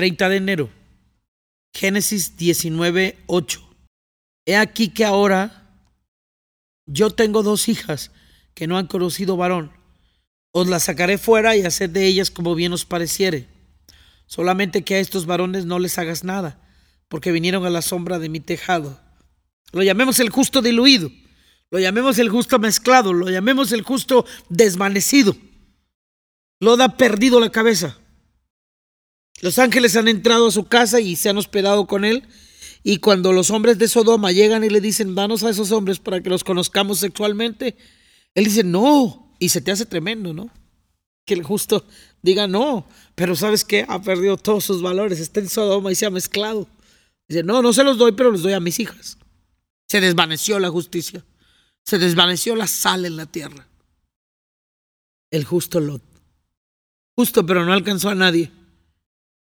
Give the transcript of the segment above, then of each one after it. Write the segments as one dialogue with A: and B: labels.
A: 30 de enero. Génesis 19, 8. He aquí que ahora yo tengo dos hijas que no han conocido varón. Os las sacaré fuera y haced de ellas como bien os pareciere. Solamente que a estos varones no les hagas nada, porque vinieron a la sombra de mi tejado. Lo llamemos el justo diluido, lo llamemos el justo mezclado, lo llamemos el justo desvanecido. Lo da perdido la cabeza. Los ángeles han entrado a su casa y se han hospedado con él. Y cuando los hombres de Sodoma llegan y le dicen, danos a esos hombres para que los conozcamos sexualmente, él dice, no. Y se te hace tremendo, ¿no? Que el justo diga, no. Pero sabes que ha perdido todos sus valores, está en Sodoma y se ha mezclado. Dice, no, no se los doy, pero los doy a mis hijas. Se desvaneció la justicia. Se desvaneció la sal en la tierra. El justo Lot. Justo, pero no alcanzó a nadie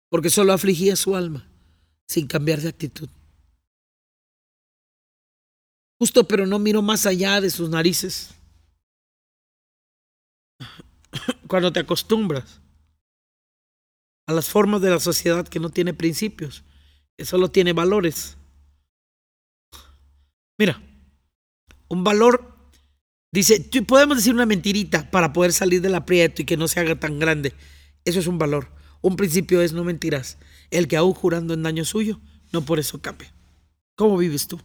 A: porque solo afligía su alma sin cambiar de actitud. Justo, pero no miró más allá de sus narices. Cuando te acostumbras a las formas de la sociedad que no tiene principios, que solo tiene valores. Mira, un valor, dice, podemos decir una mentirita para poder salir del aprieto y que no se haga tan grande. Eso es un valor. Un principio es no mentirás. El que aún jurando en daño suyo, no por eso cambia. ¿Cómo vives tú?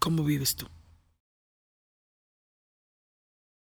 A: ¿Cómo vives tú?